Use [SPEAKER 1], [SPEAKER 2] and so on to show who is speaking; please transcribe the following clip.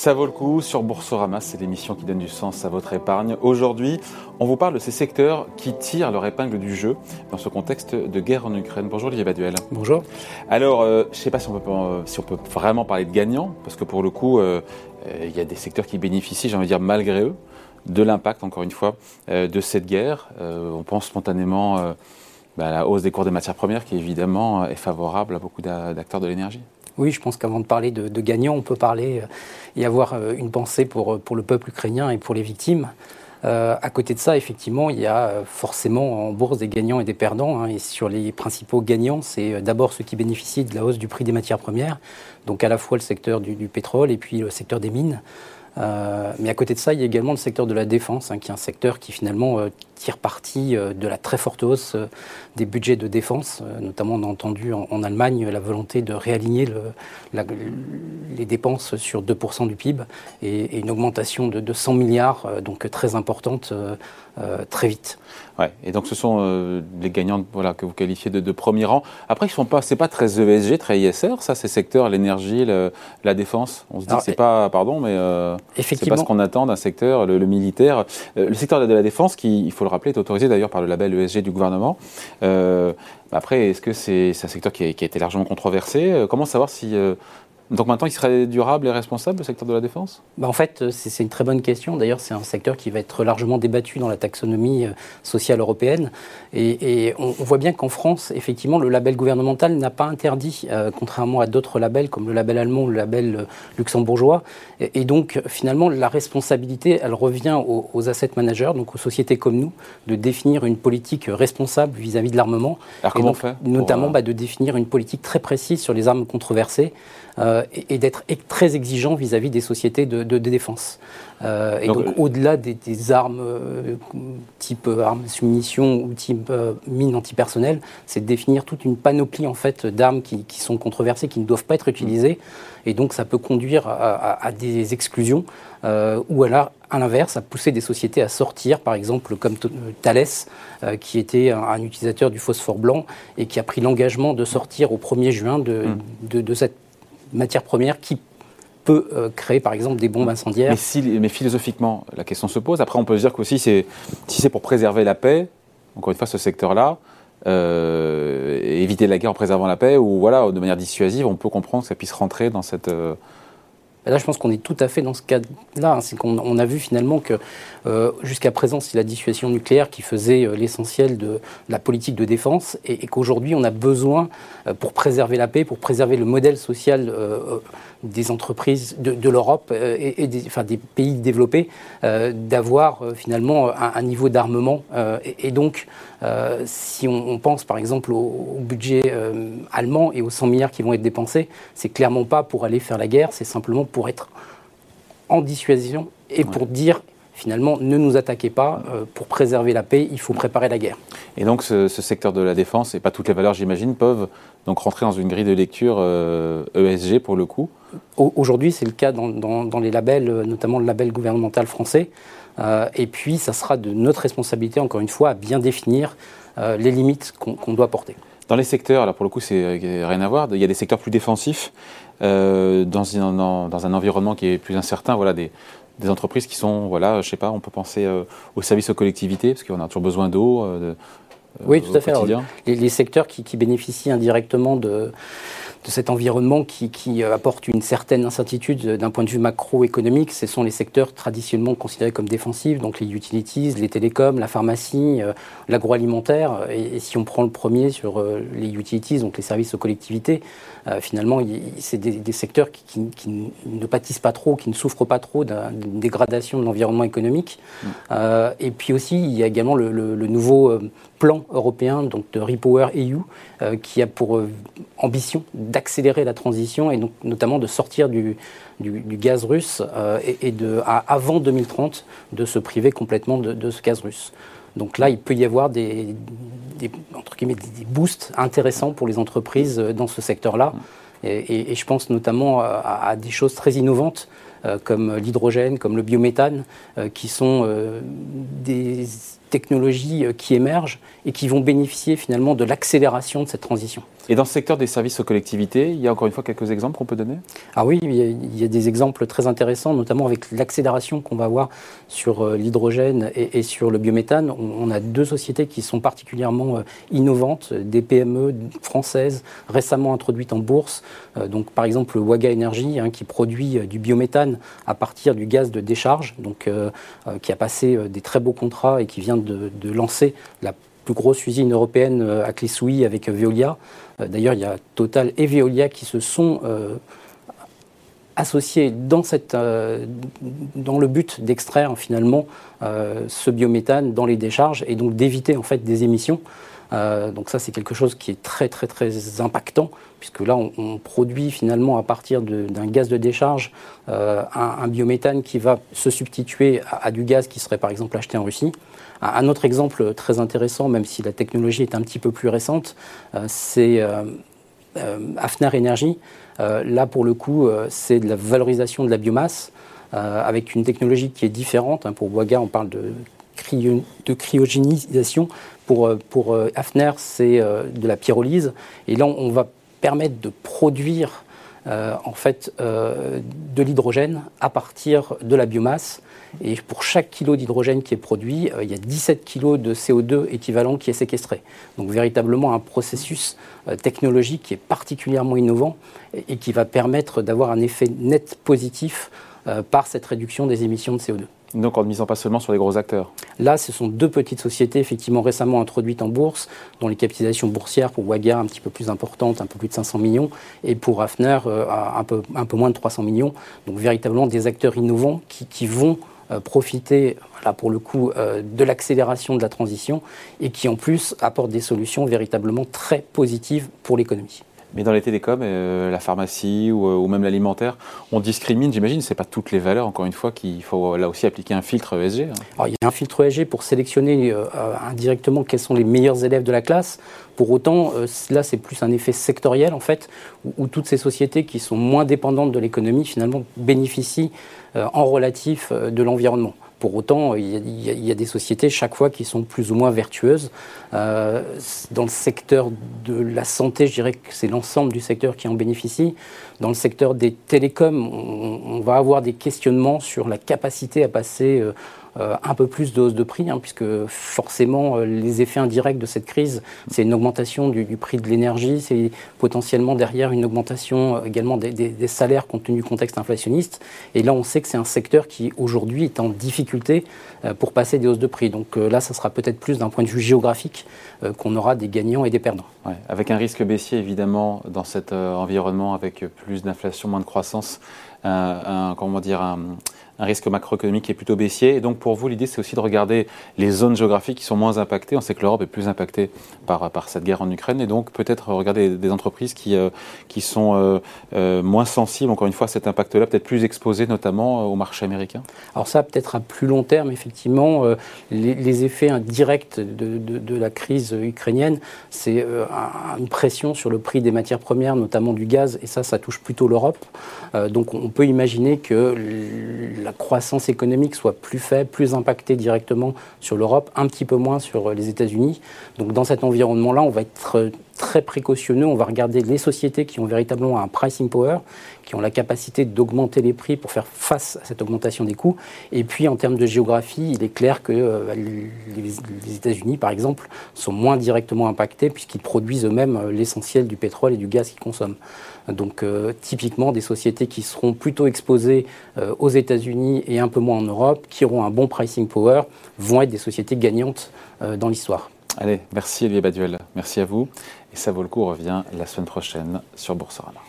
[SPEAKER 1] Ça vaut le coup sur Boursorama, c'est l'émission qui donne du sens à votre épargne. Aujourd'hui, on vous parle de ces secteurs qui tirent leur épingle du jeu dans ce contexte de guerre en Ukraine. Bonjour Olivier Baduel.
[SPEAKER 2] Bonjour.
[SPEAKER 1] Alors, euh, je ne sais pas si on, peut, si on peut vraiment parler de gagnants, parce que pour le coup, euh, euh, il y a des secteurs qui bénéficient, j'ai envie de dire malgré eux, de l'impact, encore une fois, de cette guerre. on pense spontanément bah, à la hausse des cours des matières premières, qui évidemment est favorable à beaucoup d'acteurs de l'énergie.
[SPEAKER 2] Oui, je pense qu'avant de parler de, gagnants, on peut parler euh, et avoir euh, une pensée pour, euh, pour le peuple ukrainien et pour les victimes. à côté de ça, effectivement, il y a forcément en bourse des gagnants et des perdants. Hein, et sur les principaux gagnants, c'est d'abord ceux qui bénéficient de la hausse du prix des matières premières, donc à la fois le secteur du, pétrole et puis le secteur des mines. mais à côté de ça, il y a également le secteur de la défense, hein, qui est un secteur qui finalement tire parti euh, de la très forte hausse euh, des budgets de défense. Euh, notamment, on a entendu en, Allemagne la volonté de réaligner les dépenses sur 2% du PIB et, une augmentation de, 100 milliards, donc très importante, très vite.
[SPEAKER 1] Ouais, et donc ce sont les gagnants voilà, que vous qualifiez de, premier rang. Après, ils sont pas, très ESG, très ISR, ça, ces secteurs, l'énergie, la défense. On se dit que c'est pas, pardon, mais c'est pas ce qu'on attend d'un secteur, le, militaire. le secteur de la défense, qui, il faut le rappelé, est autorisé d'ailleurs par le label ESG du gouvernement. Euh, après, est-ce que c'est un secteur qui a, qui a, été largement controversé? Euh, Comment savoir si euh, donc maintenant, il serait durable et responsable, le secteur de la défense?
[SPEAKER 2] Bah En fait, euh, c'est une très bonne question. D'ailleurs, c'est un secteur qui va être largement débattu dans la taxonomie euh, sociale européenne. Et, on, voit bien qu'en France, effectivement, le label gouvernemental n'a pas interdit, euh, contrairement à d'autres labels comme le label allemand ou le label luxembourgeois. Et, donc, finalement, la responsabilité, elle revient aux, asset managers, donc aux sociétés comme nous, de définir une politique responsable vis-à-vis de l'armement.
[SPEAKER 1] Alors comment on fait
[SPEAKER 2] Notamment bah, de définir une politique très précise sur les armes controversées. Euh, et, d'être très exigeant vis-à-vis des sociétés de, défense. Euh, et donc, au-delà des, armes euh, type armes munitions ou type mines antipersonnelles, c'est de définir toute une panoplie en fait d'armes qui, sont controversées, qui ne doivent pas être utilisées. Et donc ça peut conduire à, des exclusions ou alors à l'inverse, à pousser des sociétés à sortir, par exemple comme Thales, qui était un, utilisateur du phosphore blanc et qui a pris l'engagement de sortir au 1er juin de, mmh. de, de cette matière première qui peut euh, créer par exemple des bombes incendiaires.
[SPEAKER 1] Mais, si, mais, philosophiquement, la question se pose. Après, on peut se dire qu'aussi, si c'est pour préserver la paix, encore une fois, ce secteur-là, euh, éviter la guerre en préservant la paix, ou voilà, de manière dissuasive, on peut comprendre que ça puisse rentrer dans cette. Euh,
[SPEAKER 2] Là, je pense qu'on est tout à fait dans ce cas-là. Hein. C'est qu'on a vu finalement que euh, jusqu'à présent, c'est la dissuasion nucléaire qui faisait euh, l'essentiel de, la politique de défense et, qu'aujourd'hui, on a besoin, euh, pour préserver la paix, pour préserver le modèle social des entreprises de, l'Europe et, des, pays développés, d'avoir finalement un, niveau d'armement. Et, donc, si on, pense par exemple au, au budget allemand et aux 100 milliards qui vont être dépensés, c'est clairement pas pour aller faire la guerre, c'est simplement pour être en dissuasion et pour dire finalement ne nous attaquez pas, euh, pour préserver la paix, il faut préparer la guerre.
[SPEAKER 1] Et donc ce, secteur de la défense, et pas toutes les valeurs j'imagine, peuvent donc rentrer dans une grille de lecture ESG euh, e pour le coup
[SPEAKER 2] Aujourd'hui c'est le cas dans, les labels, euh, notamment le label gouvernemental français. et puis ça sera de notre responsabilité, encore une fois, à bien définir les limites qu'on doit porter.
[SPEAKER 1] Dans les secteurs, là pour le coup c'est rien à voir, il y a des secteurs plus défensifs euh, dans, un, dans, un environnement qui est plus incertain, voilà, des, des entreprises qui sont, voilà, je sais pas, on peut penser euh, aux services aux collectivités, parce qu'on a toujours besoin d'eau. Euh,
[SPEAKER 2] oui, tout à fait. les, les, secteurs qui, qui, bénéficient indirectement de, de cet environnement qui, qui, apporte une certaine incertitude d'un point de vue macroéconomique, ce sont les secteurs traditionnellement considérés comme défensifs, donc les utilities, les télécoms, la pharmacie, l'agroalimentaire. Et, et, si on prend le premier sur les utilities, donc les services aux collectivités, euh, finalement, c'est des, secteurs qui, ne pâtissent pas trop, qui ne souffrent pas trop d'une dégradation de l'environnement économique. Mm. Euh, et puis aussi, il y a également le, nouveau euh, plan européen donc de Repower EU, qui a pour ambition d'accélérer la transition et donc notamment de sortir du, gaz russe et, de, avant 2030 de se priver complètement de ce gaz russe. Donc là, il peut y avoir des, des, boosts intéressants pour les entreprises euh, dans ce secteur-là. Et, je pense notamment à, des choses très innovantes euh, comme l'hydrogène, comme le biométhane, euh, qui sont des technologies qui émergent et qui vont bénéficier finalement de l'accélération de cette transition.
[SPEAKER 1] Et dans ce secteur des services aux collectivités, il y a encore une fois quelques exemples qu'on peut donner?
[SPEAKER 2] Ah oui, il y, a, des exemples très intéressants, notamment avec l'accélération qu'on va avoir sur euh, l'hydrogène et, sur le biométhane. On, a deux sociétés qui sont particulièrement euh, innovantes, des PME françaises récemment introduites en bourse. Euh, donc par exemple Waga Energy hein, qui produit du biométhane à partir du gaz de décharge, donc qui a passé des très beaux contrats et qui vient de, lancer la plus grosse usine européenne à Clé-Souilly avec Veolia. Euh, d'ailleurs, il y a Total et Veolia qui se sont euh, associés euh, dans le but d'extraire finalement ce biométhane dans les décharges et donc d'éviter en fait des émissions. Donc ça, c'est quelque chose qui est très très très impactant puisque là, on, produit finalement à partir d'un gaz de décharge un, biométhane qui va se substituer à, du gaz qui serait par exemple acheté en Russie. Un autre exemple très intéressant, même si la technologie est un petit peu plus récente, euh, c'est euh, euh, Hafner Energy. là, pour le coup, c'est de la valorisation de la biomasse avec une technologie qui est différente. Hein. Pour Boiga, on parle de, de cryogénisation. Pour, pour Hafner, c'est de la pyrolyse. Et là, on va permettre de produire en fait de l'hydrogène à partir de la biomasse et pour chaque kilo d'hydrogène qui est produit, euh, il y a 17 kg de CO2 équivalent qui est séquestré. Donc véritablement un processus euh, technologique qui est particulièrement innovant et, qui va permettre d'avoir un effet net positif euh, par cette réduction des émissions de CO2.
[SPEAKER 1] Donc en ne misant pas seulement sur les gros acteurs
[SPEAKER 2] Là, ce sont deux petites sociétés effectivement récemment introduites en bourse, dont les capitalisations boursières pour Waga un petit peu plus importantes, un peu plus de 500 millions, et pour Hafner un, peu, un peu moins de 300 millions. Donc véritablement des acteurs innovants qui, qui vont euh, profiter, là, pour le coup, euh, de l'accélération de la transition et qui en plus apportent des solutions véritablement très positives pour l'économie.
[SPEAKER 1] Mais dans les télécoms, euh, la pharmacie ou, même l'alimentaire, on discrimine, j'imagine, ce n'est pas toutes les valeurs, encore une fois, qu'il faut là aussi appliquer un filtre ESG.
[SPEAKER 2] Hein. il y a un filtre ESG pour sélectionner indirectement quels sont les meilleurs élèves de la classe. Pour autant, là, c'est plus un effet sectoriel, en fait, où, toutes ces sociétés qui sont moins dépendantes de l'économie, finalement, bénéficient euh, en relatif euh, de l'environnement. Pour autant, il y, a, des sociétés chaque fois qui sont plus ou moins vertueuses. Euh, dans le secteur de la santé, je dirais que c'est l'ensemble du secteur qui en bénéficie. Dans le secteur des télécoms, on, va avoir des questionnements sur la capacité à passer euh, un peu plus de hausse de prix, hein, puisque forcément euh, les effets indirects de cette crise, c'est une augmentation du, prix de l'énergie, c'est potentiellement derrière une augmentation euh, également des, salaires compte tenu du contexte inflationniste. Et là, on sait que c'est un secteur qui aujourd'hui est en difficulté pour passer des hausses de prix. Donc là, ça sera peut-être plus d'un point de vue géographique qu'on aura des gagnants et des perdants.
[SPEAKER 1] avec un risque baissier évidemment dans cet environnement avec plus d'inflation, moins de croissance, un, comment dire, un, risque macroéconomique qui est plutôt baissier. Et donc pour vous, l'idée, c'est aussi de regarder les zones géographiques qui sont moins impactées. On sait que l'Europe est plus impactée par, par cette guerre en Ukraine. Et donc peut-être regarder des entreprises qui, euh, qui sont euh, euh, moins sensibles, encore une fois, à cet impact-là, peut-être plus exposées notamment au marché américain
[SPEAKER 2] Alors ça, peut-être à plus long terme, effectivement, les, effets indirects de, de, la crise ukrainienne, c'est une pression sur le prix des matières premières, notamment du gaz. Et ça, ça touche plutôt l'Europe. donc on peut imaginer que la croissance économique soit plus faible, plus impactée directement sur l'Europe, un petit peu moins sur les États-Unis. Donc dans cet environnement-là, on va être très précautionneux, on va regarder les sociétés qui ont véritablement un pricing power, qui ont la capacité d'augmenter les prix pour faire face à cette augmentation des coûts. Et puis en termes de géographie, il est clair que euh, les, États-Unis, par exemple, sont moins directement impactés puisqu'ils produisent eux-mêmes l'essentiel du pétrole et du gaz qu'ils consomment. Donc euh, typiquement des sociétés qui seront plutôt exposées euh, aux États-Unis et un peu moins en Europe, qui auront un bon pricing power, vont être des sociétés gagnantes euh, dans l'histoire.
[SPEAKER 1] Allez, merci Olivier Baduel, merci à vous. Et ça vaut le coup, revient la semaine prochaine sur Boursorama.